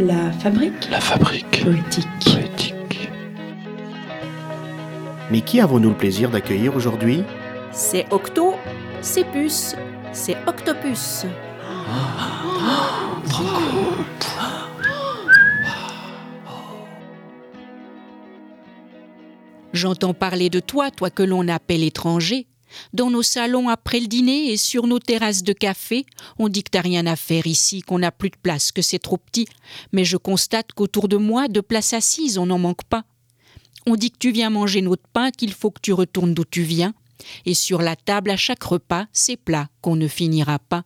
La fabrique La fabrique poétique. poétique. Mais qui avons-nous le plaisir d'accueillir aujourd'hui? C'est Octo, c'est Puce, c'est Octopus. J'entends parler de toi, toi que l'on appelle étranger. Dans nos salons après le dîner et sur nos terrasses de café, on dit que t'as rien à faire ici, qu'on n'a plus de place, que c'est trop petit. Mais je constate qu'autour de moi, de places assises, on n'en manque pas. On dit que tu viens manger notre pain, qu'il faut que tu retournes d'où tu viens. Et sur la table, à chaque repas, c'est plat qu'on ne finira pas.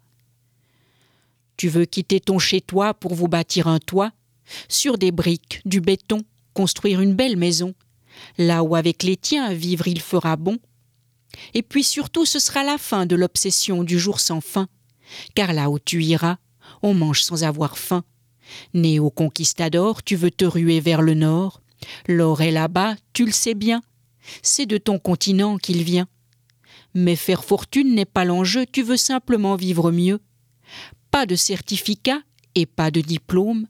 Tu veux quitter ton chez-toi pour vous bâtir un toit? Sur des briques, du béton, construire une belle maison. Là où avec les tiens vivre il fera bon. Et puis surtout ce sera la fin de l'obsession du jour sans fin. Car là où tu iras, on mange sans avoir faim. Né au conquistador, tu veux te ruer vers le nord. L'or est là-bas, tu le sais bien. C'est de ton continent qu'il vient. Mais faire fortune n'est pas l'enjeu, tu veux simplement vivre mieux. Pas de certificat et pas de diplôme.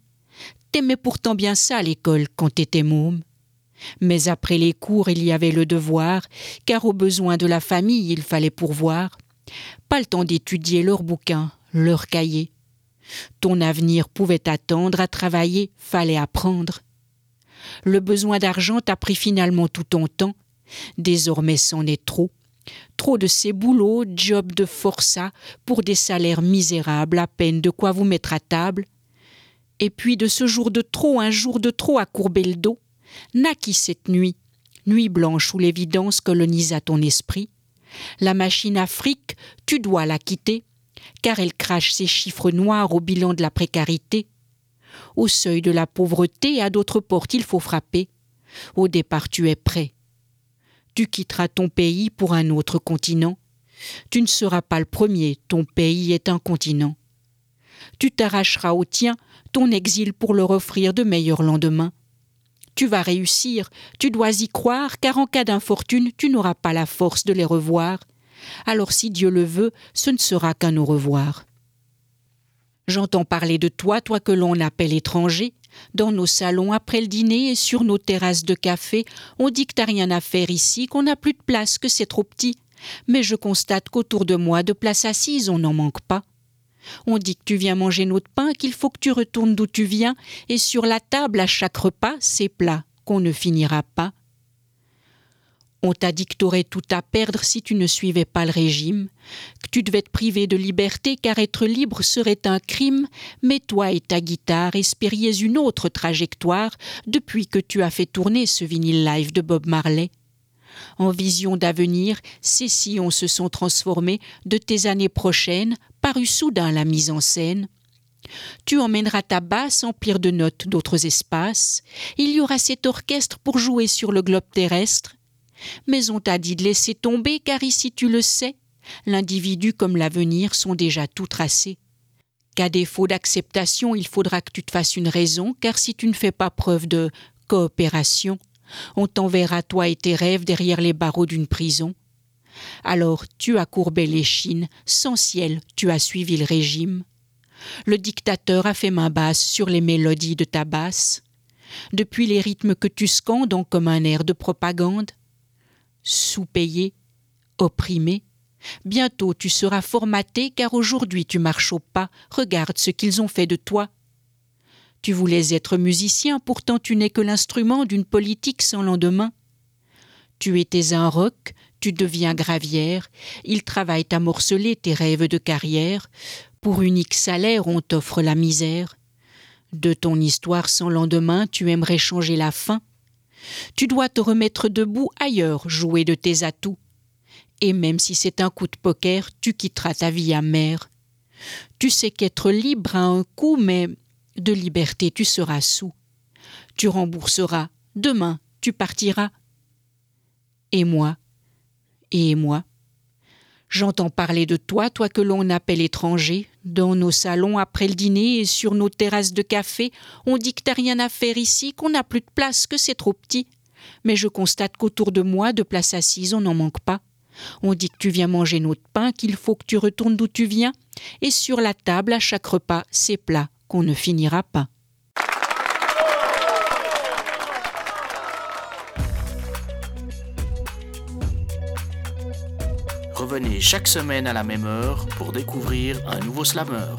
T'aimais pourtant bien ça l'école quand t'étais môme. Mais après les cours, il y avait le devoir, car aux besoins de la famille, il fallait pourvoir. Pas le temps d'étudier leurs bouquins, leurs cahiers. Ton avenir pouvait attendre, à travailler, fallait apprendre. Le besoin d'argent t'a pris finalement tout ton temps. Désormais, c'en est trop. Trop de ces boulots, jobs de forçat, pour des salaires misérables, à peine de quoi vous mettre à table. Et puis de ce jour de trop, un jour de trop à courber le dos, naquit cette nuit, nuit blanche où l'évidence colonisa ton esprit. La machine Afrique, tu dois la quitter, car elle crache ses chiffres noirs au bilan de la précarité. Au seuil de la pauvreté, à d'autres portes il faut frapper. Au départ tu es prêt. Tu quitteras ton pays pour un autre continent. Tu ne seras pas le premier, ton pays est un continent. Tu t'arracheras au tien ton exil pour leur offrir de meilleurs lendemains. Tu vas réussir, tu dois y croire, car en cas d'infortune, tu n'auras pas la force de les revoir. Alors si Dieu le veut, ce ne sera qu'un au revoir. J'entends parler de toi, toi que l'on appelle étranger. Dans nos salons après le dîner et sur nos terrasses de café, on dit que t'as rien à faire ici, qu'on n'a plus de place, que c'est trop petit. Mais je constate qu'autour de moi, de places assises, on n'en manque pas. On dit que tu viens manger notre pain, qu'il faut que tu retournes d'où tu viens, et sur la table à chaque repas, c'est plat, qu'on ne finira pas. On t'a dit que t'aurais tout à perdre si tu ne suivais pas le régime, que tu devais te priver de liberté car être libre serait un crime, mais toi et ta guitare espériez une autre trajectoire depuis que tu as fait tourner ce vinyle live de Bob Marley. En vision d'avenir, ces sillons se sont transformés de tes années prochaines, parut soudain la mise en scène. Tu emmèneras ta basse emplir de notes d'autres espaces. Il y aura cet orchestre pour jouer sur le globe terrestre. Mais on t'a dit de laisser tomber, car ici tu le sais, l'individu comme l'avenir sont déjà tout tracés. Qu'à défaut d'acceptation, il faudra que tu te fasses une raison, car si tu ne fais pas preuve de coopération, on t'enverra toi et tes rêves derrière les barreaux d'une prison. Alors tu as courbé l'échine, sans ciel, tu as suivi le régime. Le dictateur a fait main basse sur les mélodies de ta basse. Depuis les rythmes que tu scandes en comme un air de propagande. Sous-payé, opprimé, bientôt tu seras formaté car aujourd'hui tu marches au pas, regarde ce qu'ils ont fait de toi. Tu voulais être musicien, pourtant tu n'es que l'instrument d'une politique sans lendemain. Tu étais un roc, tu deviens gravière, ils travaillent à morceler tes rêves de carrière, pour unique salaire on t'offre la misère. De ton histoire sans lendemain, tu aimerais changer la fin. Tu dois te remettre debout ailleurs, jouer de tes atouts. Et même si c'est un coup de poker, tu quitteras ta vie amère. Tu sais qu'être libre a un coût, mais de liberté tu seras sous. Tu rembourseras, demain tu partiras. Et moi, et moi. J'entends parler de toi, toi que l'on appelle étranger. Dans nos salons après le dîner et sur nos terrasses de café, on dit que t'as rien à faire ici, qu'on n'a plus de place, que c'est trop petit. Mais je constate qu'autour de moi, de places assises, on n'en manque pas. On dit que tu viens manger notre pain, qu'il faut que tu retournes d'où tu viens, et sur la table, à chaque repas, c'est plat qu'on ne finira pas. Revenez chaque semaine à la même heure pour découvrir un nouveau slammer.